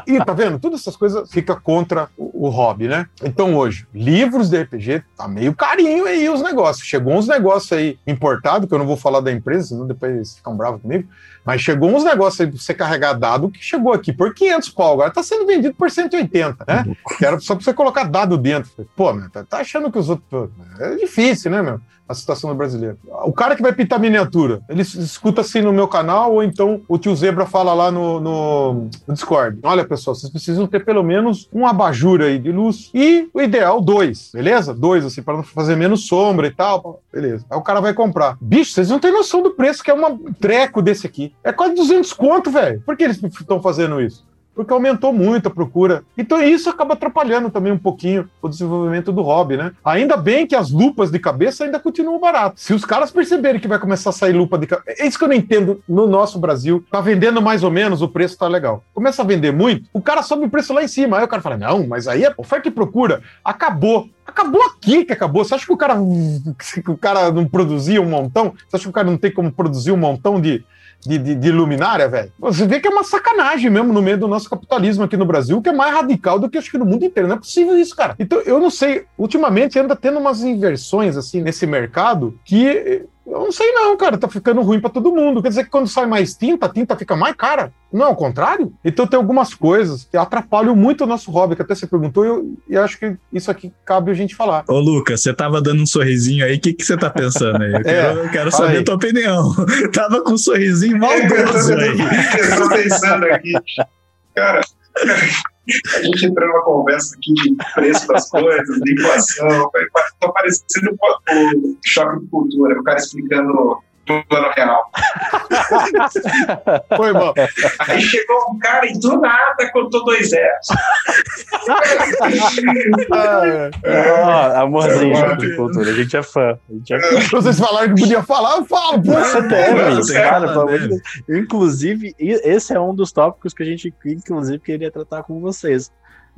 e tá vendo? Todas essas coisas fica contra o, o, hobby, né? Então hoje, livros de RPG, tá meio carinho aí os negócios. Chegou uns negócios aí importados, que eu não vou falar da empresa, senão depois eles ficam bravos comigo. Mas chegou uns negócios aí pra você carregar dado que chegou aqui por 500 pau, agora tá sendo vendido por 180, né? Que era só pra você colocar dado dentro. Pô, meu, tá, tá achando que os outros. É difícil, né, meu? A situação do brasileiro. O cara que vai pintar miniatura, ele escuta assim no meu canal, ou então o tio Zebra fala lá no, no, no Discord. Olha, pessoal, vocês precisam ter pelo menos um abajur aí de luz. E o ideal, dois, beleza? Dois, assim, para não fazer menos sombra e tal. Beleza. Aí o cara vai comprar. Bicho, vocês não têm noção do preço que é um treco desse aqui. É quase 200 conto, velho. Por que eles estão fazendo isso? Porque aumentou muito a procura. Então isso acaba atrapalhando também um pouquinho o desenvolvimento do hobby, né? Ainda bem que as lupas de cabeça ainda continuam baratas. Se os caras perceberem que vai começar a sair lupa de cabeça, é isso que eu não entendo no nosso Brasil. Tá vendendo mais ou menos, o preço tá legal. Começa a vender muito, o cara sobe o preço lá em cima. Aí o cara fala: "Não, mas aí é oferta e procura. Acabou. Acabou aqui que acabou. Você acha que o cara, <laughs> que o cara não produzia um montão? Você acha que o cara não tem como produzir um montão de, de, de, de luminária, velho? Você vê que é uma sacanagem mesmo no meio do nosso capitalismo aqui no Brasil, que é mais radical do que acho que no mundo inteiro. Não é possível isso, cara. Então, eu não sei. Ultimamente anda tendo umas inversões assim nesse mercado que eu não sei não, cara, tá ficando ruim para todo mundo. Quer dizer que quando sai mais tinta, a tinta fica mais cara? Não é o contrário? Então tem algumas coisas que atrapalham muito o nosso hobby, que até você perguntou, e eu, eu acho que isso aqui cabe a gente falar. Ô, Lucas, você tava dando um sorrisinho aí, o que, que você tá pensando aí? <laughs> Eu quero, é, eu quero saber aí. a tua opinião. <laughs> tava com um sorrisinho maldoso aí. <laughs> Eu tô pensando aqui. Cara, a gente entrou numa conversa aqui de preço das coisas, de inflação, tá parecendo o choque de cultura, o cara explicando plano real. Foi bom. Aí chegou um cara e do nada contou dois zeros. ah, é. ah, amorzinho de cultura, a gente é fã. A gente é fã. Vocês falaram que podia falar, eu falo. Pô, você deve, cara, Inclusive, esse é um dos tópicos que a gente, inclusive, queria tratar com vocês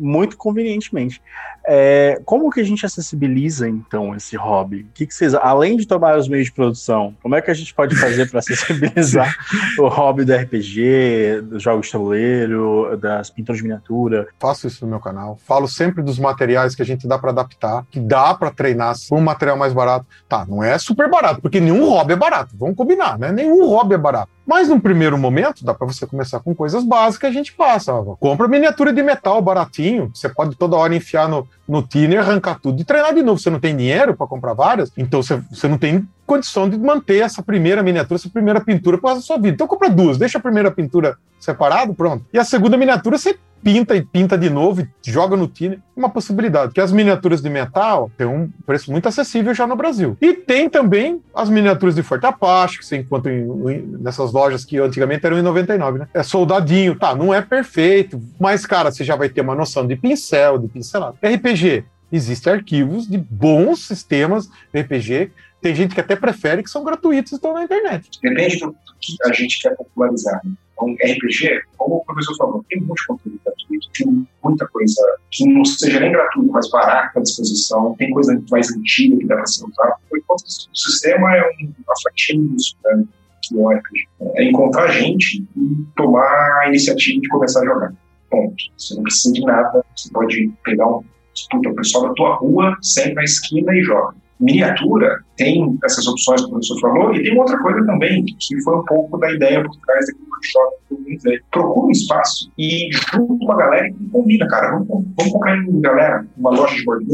muito convenientemente. É, como que a gente acessibiliza, então, esse hobby? O que, que, vocês, além de tomar os meios de produção, como é que a gente pode fazer para <laughs> acessibilizar o hobby do RPG, dos jogos de tabuleiro, das pinturas de miniatura? Faço isso no meu canal. Falo sempre dos materiais que a gente dá para adaptar, que dá para treinar um material mais barato. Tá, não é super barato, porque nenhum hobby é barato. Vamos combinar, né? Nenhum hobby é barato. Mas num primeiro momento, dá para você começar com coisas básicas, a gente passa. Ó, compra miniatura de metal baratinho, você pode toda hora enfiar no, no tiner, arrancar tudo e treinar de novo. Você não tem dinheiro para comprar várias, então você, você não tem condição de manter essa primeira miniatura, essa primeira pintura para a sua vida. Então compra duas, deixa a primeira pintura separado, pronto. E a segunda miniatura você pinta e pinta de novo e joga no tiner. Uma possibilidade, que as miniaturas de metal têm um preço muito acessível já no Brasil. E tem também as miniaturas de Forte Apache, que você encontra em, em, nessas lojas que antigamente eram em 99, né? É soldadinho, tá, não é perfeito, mas, cara, você já vai ter uma noção de pincel, de pincelado. RPG, existem arquivos de bons sistemas de RPG tem gente que até prefere que são gratuitos e estão na internet. Depende do, que a gente quer popularizar. Né? Então, RPG, como o professor falou, tem muito conteúdo gratuito, tem muita coisa que não seja nem gratuito, mas barato à disposição, tem coisa mais antiga que dá para ser usada. Enquanto o sistema é um, uma fatia né? que é RPG. É encontrar gente e tomar a iniciativa de começar a jogar. Ponto. Você não precisa de nada, você pode pegar um, disputa o pessoal da tua rua, senta na esquina e joga miniatura tem essas opções que o professor falou, e tem outra coisa também, que foi um pouco da ideia por trás daquele workshop que eu organizei. Procura um espaço e junto com a galera e combina, cara. Vamos, vamos comprar em galera, uma loja de board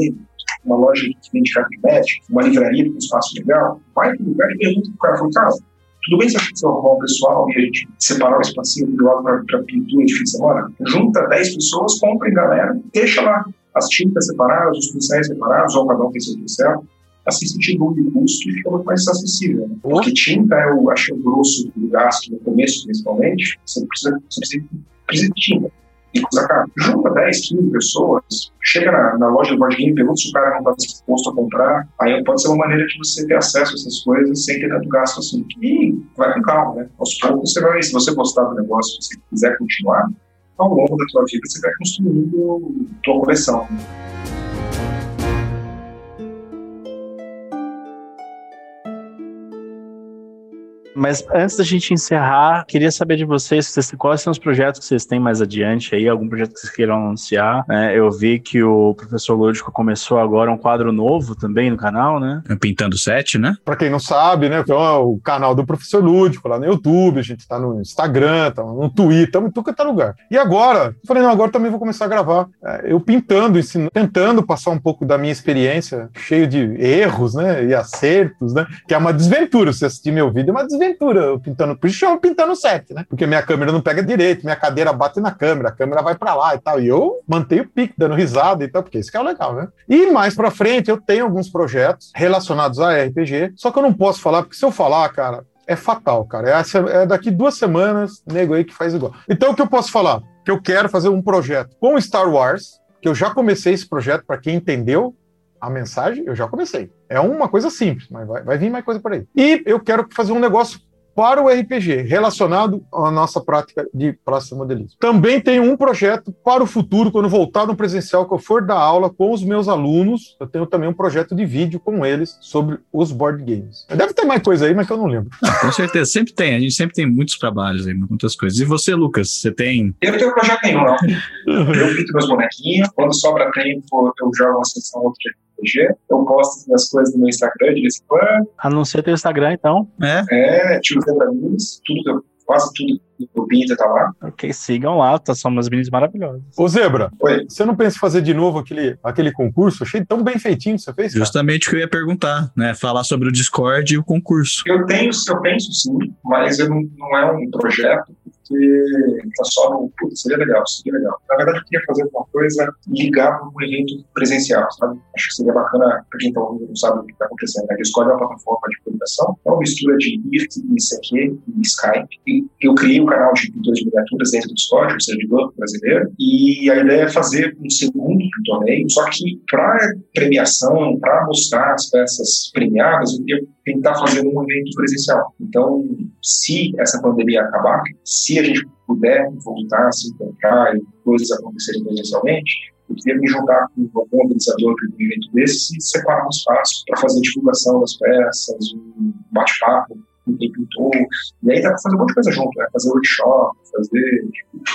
uma loja que vende match, uma livraria com um espaço legal. Vai para o lugar e pergunta pro cara, cara, tudo bem se a gente arrumar o pessoal e a gente separar o espacinho do lado para pintura de fim de semana? Junta 10 pessoas, compra em galera, deixa lá as tintas separadas, os pincéis separados, ou cada um tem seu pincel assim se diminui o custo e fica muito mais acessível. Né? Porque tinta, eu acho o grosso do gasto no começo, principalmente, você precisa, você precisa, precisa de tinta. E. Junta 10, 15 pessoas, chega na, na loja do game, pergunta se o cara não está disposto a comprar. Aí pode ser uma maneira de você ter acesso a essas coisas sem ter tanto gasto assim. E vai com calma, né? Aos poucos você vai, se você gostar do negócio, se você quiser continuar, ao longo da sua vida você vai construindo tua coleção. Mas antes da gente encerrar, queria saber de vocês, vocês quais são os projetos que vocês têm mais adiante aí, algum projeto que vocês queiram anunciar. Né? Eu vi que o professor Lúdico começou agora um quadro novo também no canal, né? Pintando Sete, né? Para quem não sabe, né? Então é o canal do professor Lúdico lá no YouTube, a gente tá no Instagram, tá no Twitter, estamos em tudo que é lugar. E agora, eu falei, não, agora também vou começar a gravar. É, eu pintando, ensinando, tentando passar um pouco da minha experiência, cheio de erros, né? E acertos, né? Que é uma desventura. Se assistir meu vídeo, é uma desventura. Eu pintando, por isso chamo pintando set, né? Porque minha câmera não pega direito, minha cadeira bate na câmera, a câmera vai para lá e tal. E eu mantenho o pique, dando risada e tal, porque isso que é legal, né? E mais para frente, eu tenho alguns projetos relacionados a RPG, só que eu não posso falar, porque se eu falar, cara, é fatal, cara. É, é daqui duas semanas, nego aí que faz igual. Então, o que eu posso falar? Que eu quero fazer um projeto com Star Wars, que eu já comecei esse projeto, para quem entendeu, a mensagem, eu já comecei. É uma coisa simples, mas vai, vai vir mais coisa por aí. E eu quero fazer um negócio para o RPG, relacionado à nossa prática de praça modelismo. Também tenho um projeto para o futuro, quando voltar no presencial, que eu for dar aula com os meus alunos, eu tenho também um projeto de vídeo com eles sobre os board games. Deve ter mais coisa aí, mas que eu não lembro. Ah, com certeza, sempre tem. A gente sempre tem muitos trabalhos aí, muitas coisas. E você, Lucas, você tem... Eu não tenho projeto nenhum, não. eu pinto meus bonequinhos, quando sobra tempo, eu jogo uma sessão outra RPG. Eu posto as coisas no meu Instagram de vez em quando. Anuncia teu Instagram, então. É. É, tio Zebra Minas, tudo quase tudo do Pinta tá lá. Ok, sigam lá, tá, são umas minis maravilhosas. Ô Zebra, Oi. você não pensa em fazer de novo aquele, aquele concurso? Achei tão bem feitinho que você fez, cara. Justamente o que eu ia perguntar, né? Falar sobre o Discord e o concurso. Eu tenho, eu penso sim, mas eu não, não é um projeto porque tá só no. Putz, seria legal, seria legal. Na verdade, eu queria fazer alguma coisa ligada um evento presencial, sabe? Acho que seria bacana para quem tá ouvindo não sabe o que está acontecendo. A Discord é uma plataforma de comunicação, é uma mistura de IRC, ICQ e Skype. E eu criei um canal de pintores de miniaturas dentro do Discord, um servidor brasileiro, e a ideia é fazer um segundo torneio, só que para premiação, para mostrar as peças premiadas, eu tentar fazer um evento presencial. Então, se essa pandemia acabar, se a gente puder voltar a se encontrar e coisas acontecerem presencialmente, eu queria me juntar com algum organizador de um evento desse e separar um espaço para fazer divulgação das peças, um bate-papo com quem pintou. E aí dá para fazer um monte de coisa junto, né? Fazer workshop, fazer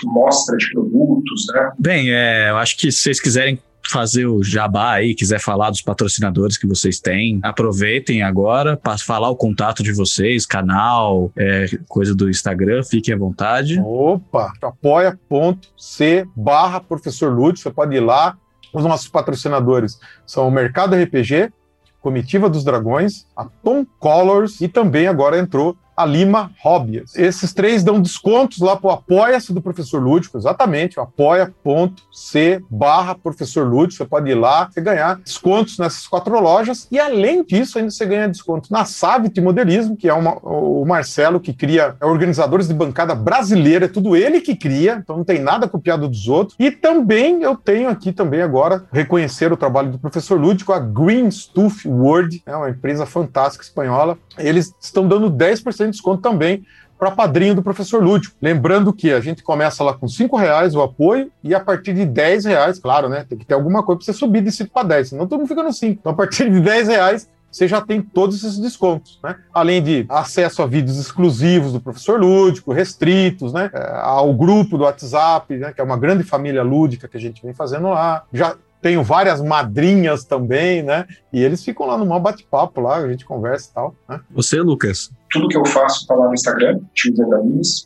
mostra de produtos, né? Bem, é, eu acho que se vocês quiserem fazer o jabá aí, quiser falar dos patrocinadores que vocês têm, aproveitem agora para falar o contato de vocês, canal, é, coisa do Instagram, fiquem à vontade. Opa, apoia.c barra professor Lúcio, você pode ir lá. Os nossos patrocinadores são o Mercado RPG, Comitiva dos Dragões, a Tom Colors e também agora entrou a Lima Hobbies. Esses três dão descontos lá para o Apoia-se do Professor Lúdico, exatamente, apoia.c barra Professor Lúdico, você pode ir lá e ganhar descontos nessas quatro lojas, e além disso, ainda você ganha desconto na Savit Modelismo, que é uma, o Marcelo que cria é organizadores de bancada brasileira, é tudo ele que cria, então não tem nada copiado dos outros, e também eu tenho aqui também agora, reconhecer o trabalho do Professor Lúdico, a Green Stuff World, é uma empresa fantástica espanhola, eles estão dando 10% de desconto também para padrinho do professor Lúdico. Lembrando que a gente começa lá com cinco reais o apoio e a partir de 10 reais, claro, né? Tem que ter alguma coisa para você subir de 5 para 10, senão todo mundo fica no 5. Então, a partir de 10 reais, você já tem todos esses descontos, né? Além de acesso a vídeos exclusivos do professor lúdico, restritos, né? É, ao grupo do WhatsApp, né? Que é uma grande família lúdica que a gente vem fazendo lá. Já tenho várias madrinhas também, né? E eles ficam lá no maior bate-papo lá, a gente conversa e tal. Né? Você, Lucas? Tudo que eu faço está lá no Instagram, Tio Zé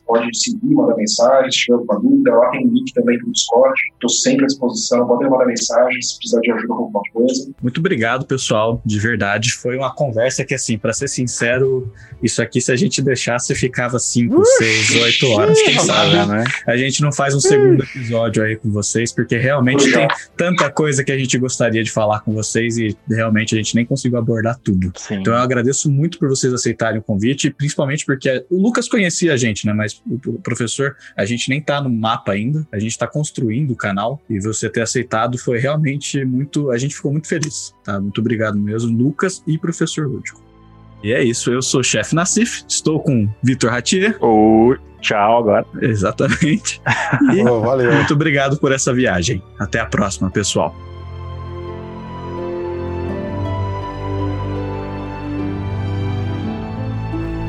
Pode seguir, mandar mensagem, se tiver alguma dúvida. Lá tem link também para o Discord. Estou sempre à disposição. Podem mandar mensagem se precisar de ajuda com alguma coisa. Muito obrigado, pessoal. De verdade. Foi uma conversa que, assim, para ser sincero, isso aqui, se a gente deixasse, ficava 5, 6, 8 horas. Quem sabe, né? A gente não faz um segundo episódio aí com vocês, porque realmente tem tanta coisa que a gente gostaria de falar com vocês e realmente a gente nem conseguiu abordar tudo. Sim. Então eu agradeço muito por vocês aceitarem o convite principalmente porque o Lucas conhecia a gente, né? Mas o professor, a gente nem tá no mapa ainda, a gente tá construindo o canal e você ter aceitado foi realmente muito. A gente ficou muito feliz, tá? Muito obrigado mesmo, Lucas e professor Lúdico. E é isso, eu sou o chefe Nassif, estou com Vitor Ratier. Oi, tchau agora. Exatamente. <laughs> E oh, valeu. Muito obrigado por essa viagem. Até a próxima, pessoal.